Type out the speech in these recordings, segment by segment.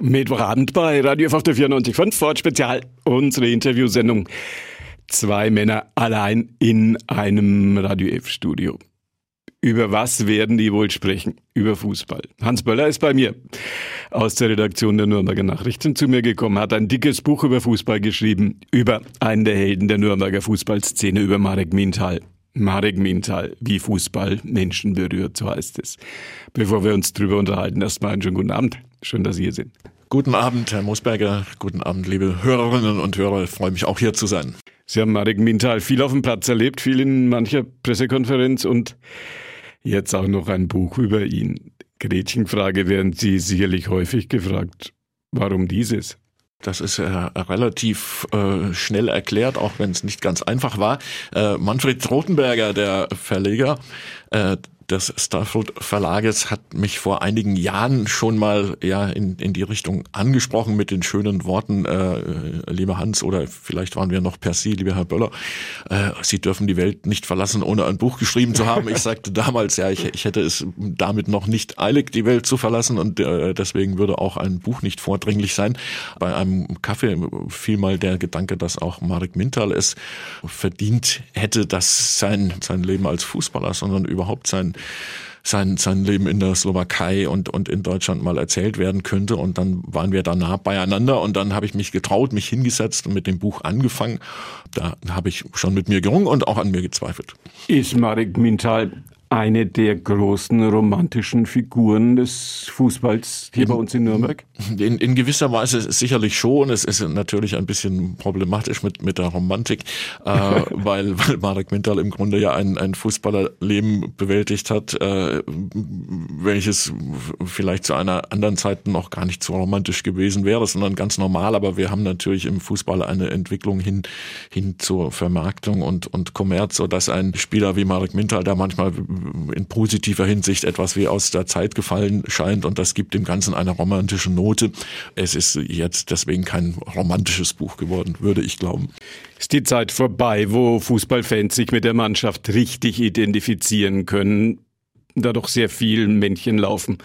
Mittwochabend bei Radio F auf der 94.5 Ford Spezial. Unsere Interviewsendung. Zwei Männer allein in einem Radio F Studio. Über was werden die wohl sprechen? Über Fußball. Hans Böller ist bei mir aus der Redaktion der Nürnberger Nachrichten zu mir gekommen, hat ein dickes Buch über Fußball geschrieben, über einen der Helden der Nürnberger Fußballszene, über Marek Mintal. Marek Mintal, wie Fußball Menschen berührt, so heißt es. Bevor wir uns drüber unterhalten, erstmal einen schönen guten Abend. Schön, dass Sie hier sind. Guten Abend, Herr Mosberger. Guten Abend, liebe Hörerinnen und Hörer. Ich freue mich auch hier zu sein. Sie haben Marek Mintal viel auf dem Platz erlebt, viel in mancher Pressekonferenz und jetzt auch noch ein Buch über ihn. Gretchenfrage werden Sie sicherlich häufig gefragt. Warum dieses? Das ist äh, relativ äh, schnell erklärt, auch wenn es nicht ganz einfach war. Äh, Manfred Rotenberger, der Verleger, äh, des Starfood Verlages hat mich vor einigen Jahren schon mal ja in, in die Richtung angesprochen mit den schönen Worten, äh, lieber Hans, oder vielleicht waren wir noch per Sie, lieber Herr Böller, äh, Sie dürfen die Welt nicht verlassen, ohne ein Buch geschrieben zu haben. Ich sagte damals, ja, ich, ich hätte es damit noch nicht eilig, die Welt zu verlassen und äh, deswegen würde auch ein Buch nicht vordringlich sein. Bei einem Kaffee fiel mal der Gedanke, dass auch Marek Mintal es verdient hätte, dass sein, sein Leben als Fußballer, sondern überhaupt sein sein, sein Leben in der Slowakei und, und in Deutschland mal erzählt werden könnte. Und dann waren wir danach beieinander und dann habe ich mich getraut, mich hingesetzt und mit dem Buch angefangen. Da habe ich schon mit mir gerungen und auch an mir gezweifelt. Ist Marek Mintal eine der großen romantischen Figuren des Fußballs hier bei uns in Nürnberg? In, in gewisser Weise sicherlich schon. Es ist natürlich ein bisschen problematisch mit, mit der Romantik, äh, weil, weil Marek Mintal im Grunde ja ein, ein Fußballerleben bewältigt hat, äh, welches vielleicht zu einer anderen Zeit noch gar nicht so romantisch gewesen wäre, sondern ganz normal. Aber wir haben natürlich im Fußball eine Entwicklung hin, hin zur Vermarktung und, und Kommerz, sodass ein Spieler wie Marek Mintal, der manchmal in positiver Hinsicht etwas wie aus der Zeit gefallen scheint und das gibt dem Ganzen eine romantische Note. Es ist jetzt deswegen kein romantisches Buch geworden, würde ich glauben. Ist die Zeit vorbei, wo Fußballfans sich mit der Mannschaft richtig identifizieren können, da doch sehr viel Männchenlaufen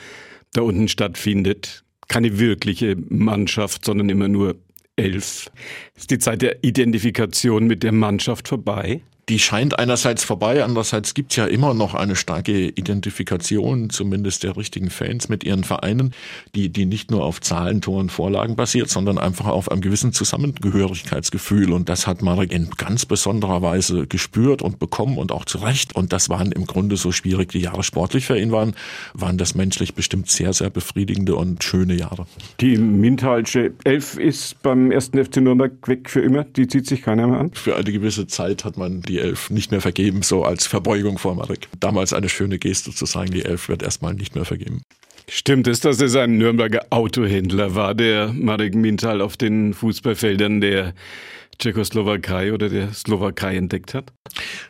da unten stattfindet. Keine wirkliche Mannschaft, sondern immer nur elf. Ist die Zeit der Identifikation mit der Mannschaft vorbei? Die scheint einerseits vorbei, andererseits gibt's ja immer noch eine starke Identifikation, zumindest der richtigen Fans mit ihren Vereinen, die, die nicht nur auf Zahlen, Toren, Vorlagen basiert, sondern einfach auf einem gewissen Zusammengehörigkeitsgefühl. Und das hat Marek in ganz besonderer Weise gespürt und bekommen und auch zu Recht. Und das waren im Grunde so schwierig die Jahre sportlich für ihn waren, waren das menschlich bestimmt sehr, sehr befriedigende und schöne Jahre. Die Mintalsche Elf ist beim ersten FC Nürnberg weg für immer. Die zieht sich keiner mehr an. Für eine gewisse Zeit hat man die Elf nicht mehr vergeben, so als Verbeugung vor Marek. Damals eine schöne Geste zu sagen, die Elf wird erstmal nicht mehr vergeben. Stimmt es, dass es ein Nürnberger Autohändler war, der Marek Mintal auf den Fußballfeldern der Tschechoslowakei oder der Slowakei entdeckt hat?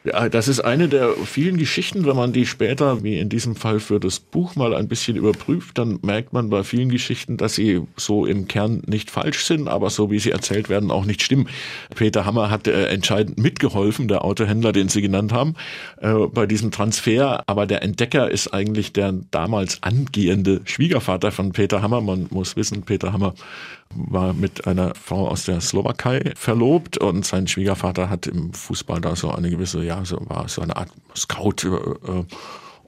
Ja, das ist eine der vielen Geschichten, wenn man die später, wie in diesem Fall für das Buch mal ein bisschen überprüft, dann merkt man bei vielen Geschichten, dass sie so im Kern nicht falsch sind, aber so wie sie erzählt werden, auch nicht stimmen. Peter Hammer hat äh, entscheidend mitgeholfen, der Autohändler, den Sie genannt haben, äh, bei diesem Transfer, aber der Entdecker ist eigentlich der damals angehende Schwiegervater von Peter Hammer. Man muss wissen, Peter Hammer war mit einer Frau aus der Slowakei verlobt und sein Schwiegervater hat im Fußball da so eine gewisse, ja, so war so eine Art Scout äh,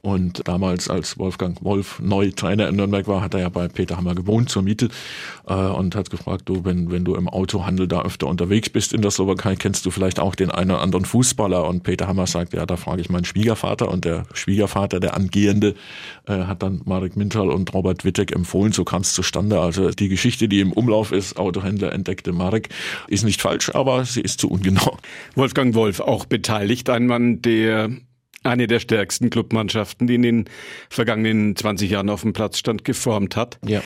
und damals, als Wolfgang Wolf neu Trainer in Nürnberg war, hat er ja bei Peter Hammer gewohnt zur Miete äh, und hat gefragt, du, wenn, wenn du im Autohandel da öfter unterwegs bist in der Slowakei, kennst du vielleicht auch den einen oder anderen Fußballer? Und Peter Hammer sagt, ja, da frage ich meinen Schwiegervater. Und der Schwiegervater, der Angehende, äh, hat dann Marek Mintal und Robert Wittek empfohlen. So kam es zustande. Also die Geschichte, die im Umlauf ist, Autohändler entdeckte Marek, ist nicht falsch, aber sie ist zu ungenau. Wolfgang Wolf auch beteiligt, ein Mann, der eine der stärksten Clubmannschaften, die in den vergangenen 20 Jahren auf dem Platz stand, geformt hat. Ja.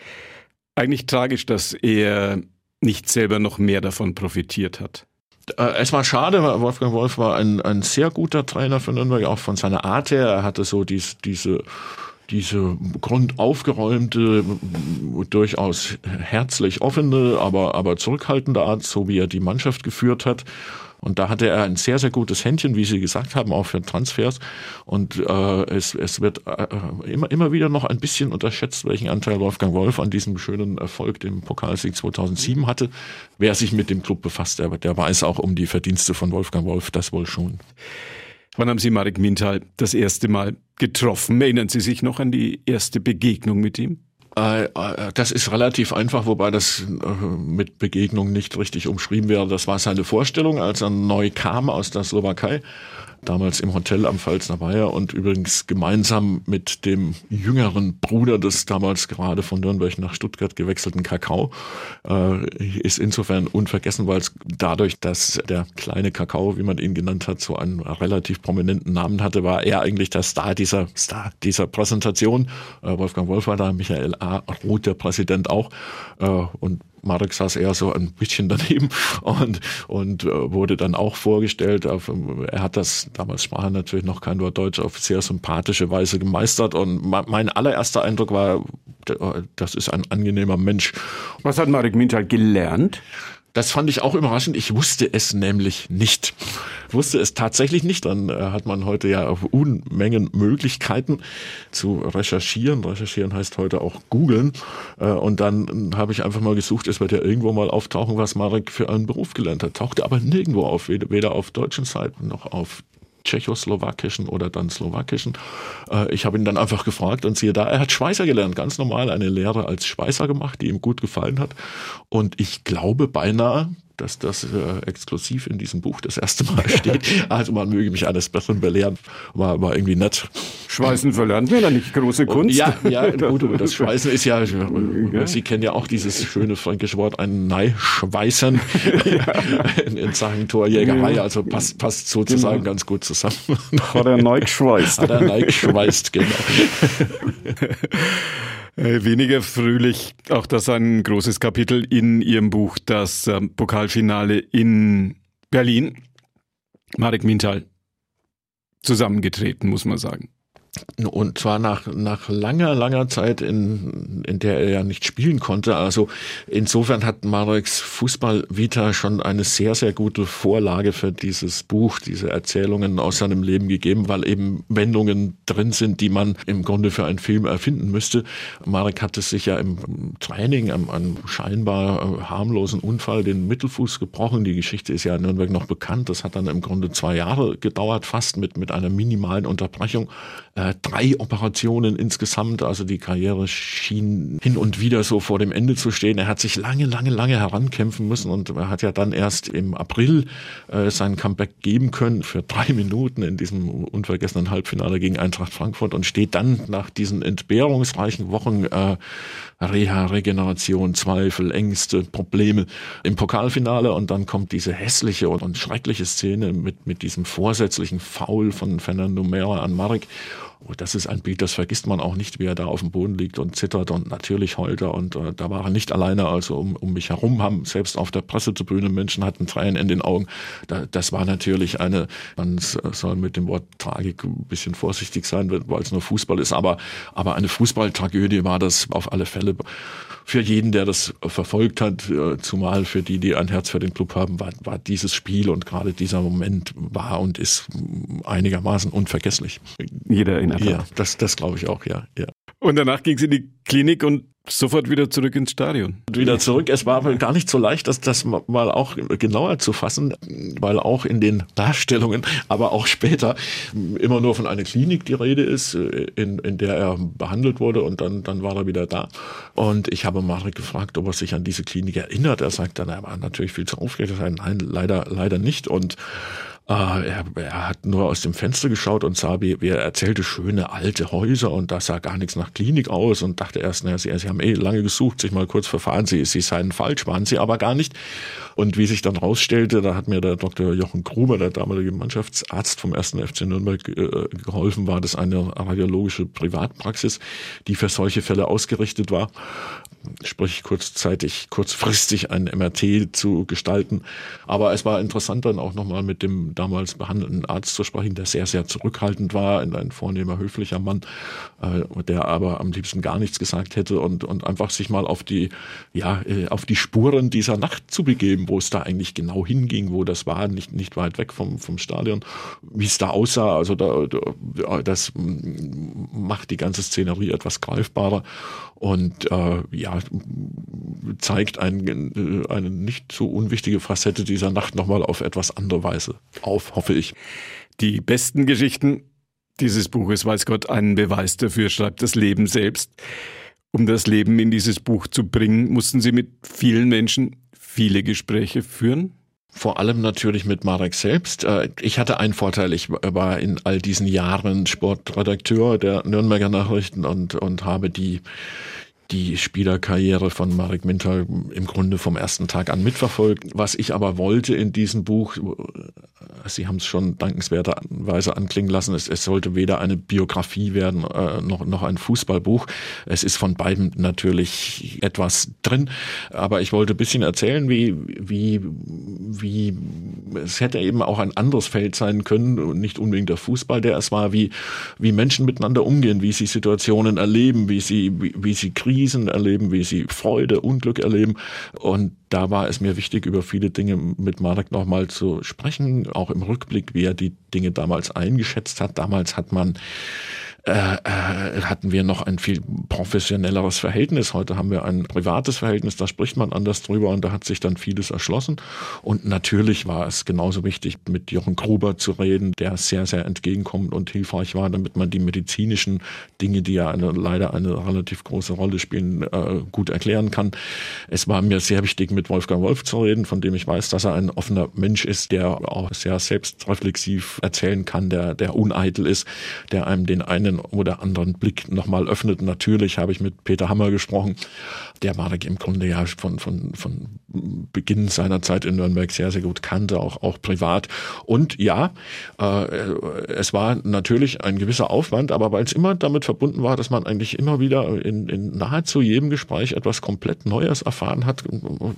Eigentlich tragisch, dass er nicht selber noch mehr davon profitiert hat. Äh, es war schade, weil Wolfgang Wolf war ein, ein sehr guter Trainer für Nürnberg, auch von seiner Art her. Er hatte so dies, diese, diese grundaufgeräumte, durchaus herzlich offene, aber, aber zurückhaltende Art, so wie er die Mannschaft geführt hat. Und da hatte er ein sehr, sehr gutes Händchen, wie Sie gesagt haben, auch für Transfers. Und äh, es, es wird äh, immer, immer wieder noch ein bisschen unterschätzt, welchen Anteil Wolfgang Wolf an diesem schönen Erfolg, dem Pokalsieg 2007 hatte. Wer sich mit dem Club befasst, der, der weiß auch um die Verdienste von Wolfgang Wolf, das wohl schon. Wann haben Sie Marek Mintal das erste Mal getroffen? Erinnern Sie sich noch an die erste Begegnung mit ihm? Äh, äh, das ist relativ einfach, wobei das äh, mit Begegnung nicht richtig umschrieben wäre. Das war seine Vorstellung, als er neu kam aus der Slowakei damals im Hotel am Pfalzner Weiher und übrigens gemeinsam mit dem jüngeren Bruder des damals gerade von Nürnberg nach Stuttgart gewechselten Kakao, äh, ist insofern unvergessen, weil es dadurch, dass der kleine Kakao, wie man ihn genannt hat, so einen relativ prominenten Namen hatte, war er eigentlich der Star dieser, Star dieser Präsentation. Äh, Wolfgang Wolf war da, Michael A. Roth, der Präsident auch. Äh, und Marek saß eher so ein bisschen daneben und, und äh, wurde dann auch vorgestellt. Er hat das, damals sprach er natürlich noch kein Wort Deutsch, auf sehr sympathische Weise gemeistert. Und mein allererster Eindruck war, das ist ein angenehmer Mensch. Was hat Marek Mintal gelernt? Das fand ich auch überraschend. Ich wusste es nämlich nicht. wusste es tatsächlich nicht. Dann äh, hat man heute ja Unmengen Möglichkeiten zu recherchieren. Recherchieren heißt heute auch googeln. Äh, und dann habe ich einfach mal gesucht, es wird ja irgendwo mal auftauchen, was Marek für einen Beruf gelernt hat. Tauchte aber nirgendwo auf, weder auf deutschen Seiten noch auf tschechoslowakischen oder dann slowakischen. Äh, ich habe ihn dann einfach gefragt und siehe da, er hat Schweißer gelernt, ganz normal eine Lehre als Schweißer gemacht, die ihm gut gefallen hat. Und ich glaube beinahe, dass das äh, exklusiv in diesem Buch das erste Mal steht. Also man möge mich eines Besseren belehren, war, war irgendwie nett. Schweißen verlernt mir da nicht große Kunst. Ja, ja, gut, das Schweißen ist ja, Sie kennen ja auch dieses schöne fränkische Wort, ein Neischweißen in, in Sachen Torjägerei, also passt, passt sozusagen genau. ganz gut zusammen. Hat er neu geschweißt. Hat er neu geschweißt, genau. Äh, weniger fröhlich, auch das ein großes Kapitel in Ihrem Buch, das ähm, Pokalfinale in Berlin. Marek Mintal zusammengetreten, muss man sagen. Und zwar nach, nach langer, langer Zeit, in, in der er ja nicht spielen konnte. Also insofern hat Mareks Fußball-Vita schon eine sehr, sehr gute Vorlage für dieses Buch, diese Erzählungen aus seinem Leben gegeben, weil eben Wendungen drin sind, die man im Grunde für einen Film erfinden müsste. Marek hatte sich ja im Training am, scheinbar äh, harmlosen Unfall den Mittelfuß gebrochen. Die Geschichte ist ja in Nürnberg noch bekannt. Das hat dann im Grunde zwei Jahre gedauert, fast mit, mit einer minimalen Unterbrechung. Drei Operationen insgesamt. Also die Karriere schien hin und wieder so vor dem Ende zu stehen. Er hat sich lange, lange, lange herankämpfen müssen und er hat ja dann erst im April äh, sein Comeback geben können für drei Minuten in diesem unvergessenen Halbfinale gegen Eintracht Frankfurt und steht dann nach diesen entbehrungsreichen Wochen äh, Reha, Regeneration, Zweifel, Ängste, Probleme im Pokalfinale und dann kommt diese hässliche und, und schreckliche Szene mit, mit diesem vorsätzlichen Foul von Fernando Mera an Marek Oh, das ist ein Bild, das vergisst man auch nicht, wie er da auf dem Boden liegt und zittert und natürlich heult er. Und äh, da war er nicht alleine. Also um, um mich herum haben selbst auf der Pressetribüne Menschen hatten Tränen in den Augen. Da, das war natürlich eine, man soll mit dem Wort Tragik ein bisschen vorsichtig sein, weil es nur Fußball ist. Aber, aber eine Fußballtragödie war das auf alle Fälle für jeden, der das verfolgt hat, äh, zumal für die, die ein Herz für den Club haben, war, war dieses Spiel und gerade dieser Moment war und ist einigermaßen unvergesslich. Jeder in Ja, das, das glaube ich auch, ja, ja. Und danach ging sie in die Klinik und sofort wieder zurück ins Stadion. Wieder zurück. Es war aber gar nicht so leicht, das, das mal auch genauer zu fassen, weil auch in den Darstellungen, aber auch später immer nur von einer Klinik die Rede ist, in, in der er behandelt wurde und dann, dann war er wieder da. Und ich habe Marek gefragt, ob er sich an diese Klinik erinnert. Er sagt dann, er war natürlich viel zu aufgeregt. Nein, leider, leider nicht. Und äh, er, er, hat nur aus dem Fenster geschaut und sah, wie, wie er erzählte, schöne alte Häuser und da sah gar nichts nach Klinik aus und dachte erst, naja, sie, sie haben eh lange gesucht, sich mal kurz verfahren, sie, sie seien falsch, waren sie aber gar nicht. Und wie sich dann rausstellte, da hat mir der Dr. Jochen Gruber, der damalige Mannschaftsarzt vom 1. FC Nürnberg, äh, geholfen, war das eine radiologische Privatpraxis, die für solche Fälle ausgerichtet war sprich kurzzeitig, kurzfristig ein MRT zu gestalten. Aber es war interessant dann auch nochmal mit dem damals behandelnden Arzt zu sprechen, der sehr, sehr zurückhaltend war, ein vornehmer, höflicher Mann, äh, der aber am liebsten gar nichts gesagt hätte und, und einfach sich mal auf die, ja, äh, auf die Spuren dieser Nacht zu begeben, wo es da eigentlich genau hinging, wo das war, nicht, nicht weit weg vom, vom Stadion, wie es da aussah. Also da, da, das macht die ganze Szenerie etwas greifbarer und äh, ja, zeigt ein, eine nicht so unwichtige Facette dieser Nacht nochmal auf etwas andere Weise auf, hoffe ich. Die besten Geschichten dieses Buches, weiß Gott, einen Beweis dafür, schreibt das Leben selbst. Um das Leben in dieses Buch zu bringen, mussten Sie mit vielen Menschen viele Gespräche führen? Vor allem natürlich mit Marek selbst. Äh, ich hatte einen Vorteil, ich war in all diesen Jahren Sportredakteur der Nürnberger Nachrichten und, und habe die die Spielerkarriere von Marek Minter im Grunde vom ersten Tag an mitverfolgt. Was ich aber wollte in diesem Buch, Sie haben es schon dankenswerterweise anklingen lassen, es, es sollte weder eine Biografie werden äh, noch, noch ein Fußballbuch. Es ist von beiden natürlich etwas drin, aber ich wollte ein bisschen erzählen, wie, wie, wie es hätte eben auch ein anderes Feld sein können, nicht unbedingt der Fußball, der es war, wie, wie Menschen miteinander umgehen, wie sie Situationen erleben, wie sie, wie, wie sie Krisen erleben, wie sie Freude, Unglück erleben. Und da war es mir wichtig, über viele Dinge mit Marek nochmal zu sprechen, auch im Rückblick, wie er die Dinge damals eingeschätzt hat. Damals hat man äh, äh, hatten wir noch ein viel professionelleres Verhältnis. Heute haben wir ein privates Verhältnis, da spricht man anders drüber und da hat sich dann vieles erschlossen. Und natürlich war es genauso wichtig, mit Jochen Gruber zu reden, der sehr, sehr entgegenkommend und hilfreich war, damit man die medizinischen Dinge, die ja eine, leider eine relativ große Rolle spielen, äh, gut erklären kann. Es war mir sehr wichtig, mit Wolfgang Wolf zu reden, von dem ich weiß, dass er ein offener Mensch ist, der auch sehr selbstreflexiv erzählen kann, der, der uneitel ist, der einem den einen einen oder anderen Blick nochmal öffnet. Natürlich habe ich mit Peter Hammer gesprochen. Der war im Grunde ja von, von, von Beginn seiner Zeit in Nürnberg sehr, sehr gut kannte, auch, auch privat. Und ja, äh, es war natürlich ein gewisser Aufwand, aber weil es immer damit verbunden war, dass man eigentlich immer wieder in, in nahezu jedem Gespräch etwas komplett Neues erfahren hat.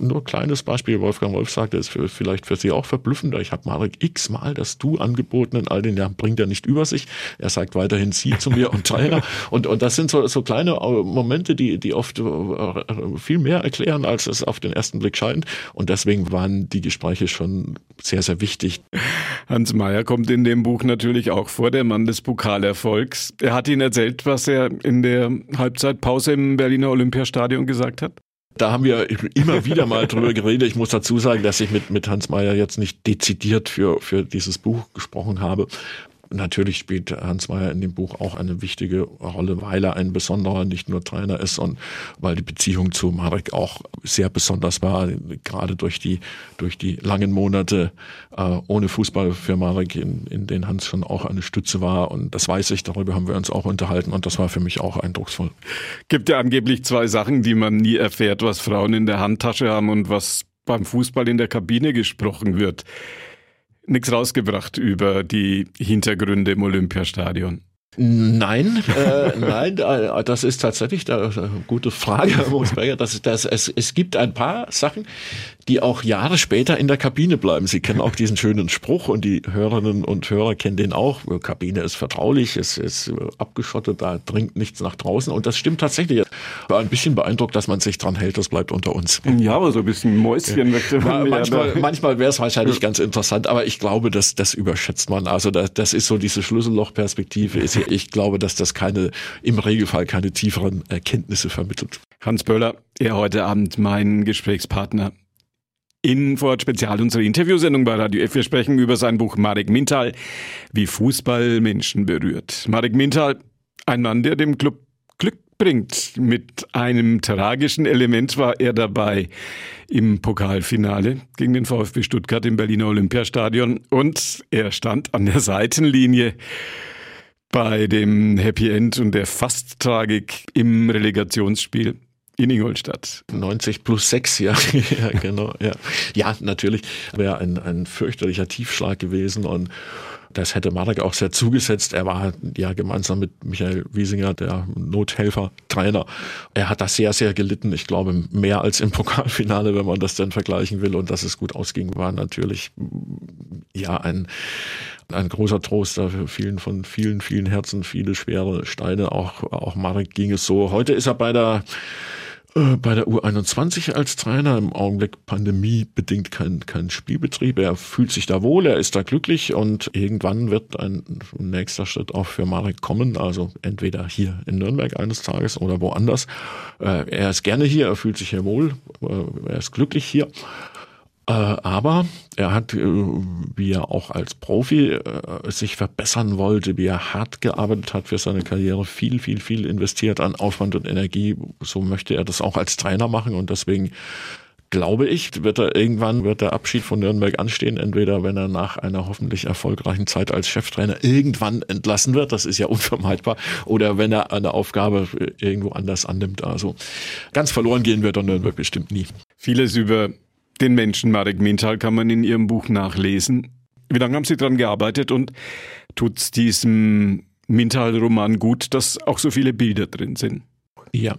Nur kleines Beispiel, Wolfgang Wolf sagte, ist für, vielleicht für Sie auch verblüffender. Ich habe Marek x-mal das Du angeboten in all den Jahren, bringt er nicht über sich. Er sagt weiterhin Sie zu mir und Trainer. Und, und das sind so, so kleine äh, Momente, die, die oft äh, viel mehr erklären, als es auf den ersten Blick scheint. Und deswegen waren die Gespräche schon sehr, sehr wichtig. Hans Meyer kommt in dem Buch natürlich auch vor, der Mann des Pokalerfolgs. Er hat Ihnen erzählt, was er in der Halbzeitpause im Berliner Olympiastadion gesagt hat? Da haben wir immer wieder mal drüber geredet. Ich muss dazu sagen, dass ich mit, mit Hans Meyer jetzt nicht dezidiert für, für dieses Buch gesprochen habe. Natürlich spielt Hans Meyer in dem Buch auch eine wichtige Rolle, weil er ein besonderer, nicht nur Trainer ist und weil die Beziehung zu Marek auch sehr besonders war, gerade durch die, durch die langen Monate äh, ohne Fußball für Marek, in, in denen Hans schon auch eine Stütze war. Und das weiß ich, darüber haben wir uns auch unterhalten und das war für mich auch eindrucksvoll. Gibt ja angeblich zwei Sachen, die man nie erfährt, was Frauen in der Handtasche haben und was beim Fußball in der Kabine gesprochen wird nichts rausgebracht über die Hintergründe im Olympiastadion. Nein, äh, nein, äh, das ist tatsächlich eine gute Frage, Herr Mosberger. Das, das, es, es gibt ein paar Sachen, die auch Jahre später in der Kabine bleiben. Sie kennen auch diesen schönen Spruch und die Hörerinnen und Hörer kennen den auch. Kabine ist vertraulich, es ist abgeschottet, da dringt nichts nach draußen und das stimmt tatsächlich. War ein bisschen beeindruckt, dass man sich dran hält, das bleibt unter uns. Ja, aber so ein bisschen Mäuschen möchte man Manchmal, manchmal wäre es wahrscheinlich ganz interessant, aber ich glaube, dass das überschätzt man. Also das, das ist so diese Schlüssellochperspektive. Ich glaube, dass das keine, im Regelfall keine tieferen Erkenntnisse vermittelt. Hans Böller, er heute Abend mein Gesprächspartner Infort Spezial, unsere Interviewsendung bei Radio F. Wir sprechen über sein Buch Marek Mintal, wie Fußball Menschen berührt. Marek Mintal, ein Mann, der dem Club Glück bringt. Mit einem tragischen Element war er dabei im Pokalfinale gegen den VfB Stuttgart im Berliner Olympiastadion und er stand an der Seitenlinie bei dem Happy End und der Fast-Tragik im Relegationsspiel in Ingolstadt. 90 plus 6, ja. ja, genau. Ja, ja natürlich. Wäre ein, ein fürchterlicher Tiefschlag gewesen und Das hätte Marek auch sehr zugesetzt. Er war ja gemeinsam mit Michael Wiesinger, der Nothelfer, Trainer. Er hat das sehr, sehr gelitten. Ich glaube, mehr als im Pokalfinale, wenn man das denn vergleichen will. Und dass es gut ausging, war natürlich ja ein, ein großer Trost dafür vielen von vielen, vielen Herzen, viele schwere Steine. Auch, auch Marek ging es so. Heute ist er bei der bei der U21 als Trainer. Im Augenblick pandemiebedingt kein, kein Spielbetrieb. Er fühlt sich da wohl, er ist da glücklich und irgendwann wird ein nächster Schritt auch für Marek kommen. Also entweder hier in Nürnberg eines Tages oder woanders. Äh, er ist gerne hier, er fühlt sich hier wohl, äh, er ist glücklich hier. Äh, aber er hat, äh, wie er auch als Profi äh, sich verbessern wollte, wie er hart gearbeitet hat für seine Karriere, viel, viel, viel investiert an Aufwand und Energie. So möchte er das auch als Trainer machen und deswegen glaube ich, wird er irgendwann wird der Abschied von Nürnberg anstehen, entweder wenn er nach einer hoffentlich erfolgreichen Zeit als Cheftrainer irgendwann entlassen wird, das ist ja unvermeidbar, oder wenn er eine Aufgabe irgendwo anders annimmt. Also ganz verloren gehen wird er Nürnberg bestimmt nie. Vieles über den Menschen Marek Mintal kann man in Ihrem Buch nachlesen. Wie lange haben Sie daran gearbeitet und tut es diesem Mintal-Roman gut, dass auch so viele Bilder drin sind? Ja.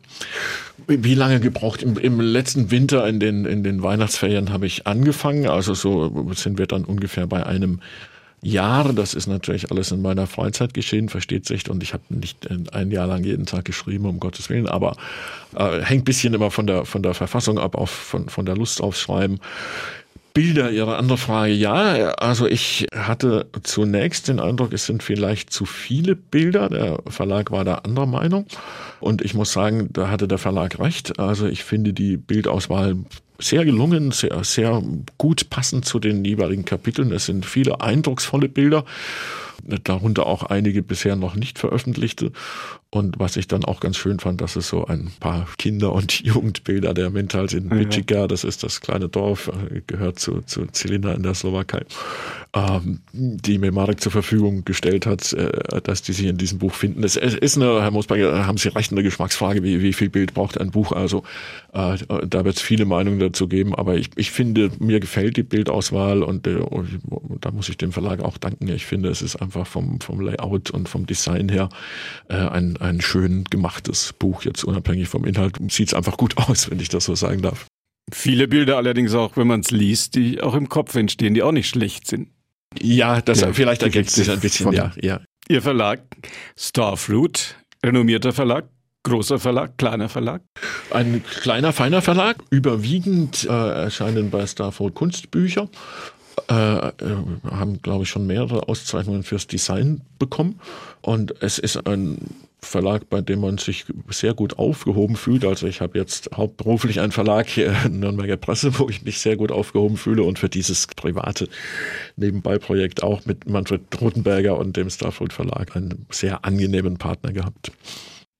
Wie lange gebraucht? Im, Im, letzten Winter in den, in den Weihnachtsferien habe ich angefangen. Also so sind wir dann ungefähr bei einem Jahre. Das ist natürlich alles in meiner Freizeit geschehen, versteht sich. Und ich habe nicht ein Jahr lang jeden Tag geschrieben, um Gottes Willen. Aber äh, hängt bisschen immer von der, von der Verfassung ab, auch von, von der Lust aufs Schreiben. Bilder, Ihre andere Frage. Ja, also ich hatte zunächst den Eindruck, es sind vielleicht zu viele Bilder. Der Verlag war da anderer Meinung. Und ich muss sagen, da hatte der Verlag recht. Also ich finde die Bildauswahl sehr gelungen, sehr, sehr gut passend zu den jeweiligen Kapiteln. Es sind viele eindrucksvolle Bilder darunter auch einige bisher noch nicht veröffentlichte. Und was ich dann auch ganz schön fand, dass es so ein paar Kinder- und Jugendbilder der Mentals in Michigan, das ist das kleine Dorf, äh, gehört zu, zu Zylinder in der Slowakei, die mir Marek zur Verfügung gestellt hat, äh, dass die sich in diesem Buch finden. Es ist eine, Herr Mosberger, haben Sie recht, eine Geschmacksfrage, wie, wie viel Bild braucht ein Buch? Also äh, da wird es viele Meinungen dazu geben, aber ich, ich finde, mir gefällt die Bildauswahl und, äh, und da muss ich dem Verlag auch danken. Ich finde, es ist einfach vom, vom Layout und vom Design her äh, ein, ein schön gemachtes Buch, jetzt unabhängig vom Inhalt. Sieht es einfach gut aus, wenn ich das so sagen darf. Viele Bilder allerdings auch, wenn man es liest, die auch im Kopf entstehen, die auch nicht schlecht sind. Ja, das ja, vielleicht ergänzt sich ein bisschen, ja, ja. Ihr Verlag, Starfruit, renommierter Verlag, großer Verlag, kleiner Verlag? Ein kleiner, feiner Verlag. Überwiegend äh, erscheinen bei Starfruit Kunstbücher. Äh, äh, haben, glaube ich, schon mehrere Auszeichnungen fürs Design bekommen. Und es ist ein Verlag, bei dem man sich sehr gut aufgehoben fühlt. Also ich habe jetzt hauptberuflich einen Verlag hier in Nürnberger Presse, wo ich mich sehr gut aufgehoben fühle und für dieses private Nebenbei-Projekt auch mit Manfred Rotenberger und dem Starfold Verlag einen sehr angenehmen Partner gehabt.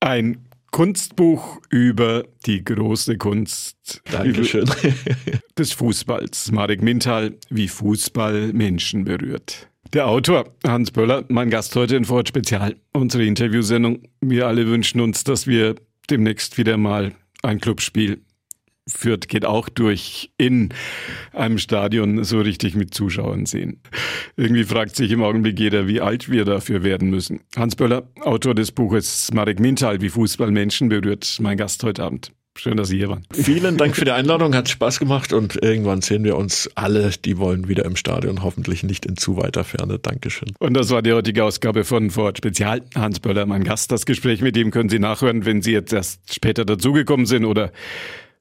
Ein Kunstbuch über die große Kunst Dankeschön. des Fußballs. Marek Mintal, wie Fußball Menschen berührt. Der Autor Hans Böller, mein Gast heute in Ford Spezial, unsere Interviewsendung. Wir alle wünschen uns, dass wir demnächst wieder mal ein Clubspiel Fürth geht auch durch in einem Stadion so richtig mit Zuschauern sehen. Irgendwie fragt sich im Augenblick jeder, wie alt wir dafür werden müssen. Hans Böller, Autor des Buches Marek Mintal, wie Fußball Menschen berührt, mein Gast heute Abend. Schön, dass Sie hier waren. Vielen Dank für die Einladung, hat Spaß gemacht und irgendwann sehen wir uns alle, die wollen wieder im Stadion, hoffentlich nicht in zu weiter Ferne. Dankeschön. Und das war die heutige Ausgabe von Ford Spezial. Hans Böller, mein Gast. Das Gespräch mit ihm können Sie nachhören, wenn Sie jetzt erst später dazugekommen sind oder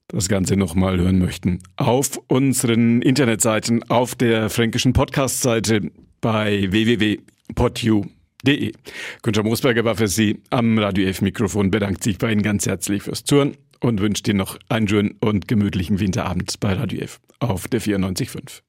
das Ganze nochmal hören möchten, auf unseren Internetseiten, auf der fränkischen Podcast-Seite bei www.podu.de. Günther Moosberger war für Sie am Radio F-Mikrofon, bedankt sich bei Ihnen ganz herzlich fürs Zuhören und wünscht Ihnen noch einen schönen und gemütlichen Winterabend bei Radio F auf der 94.5.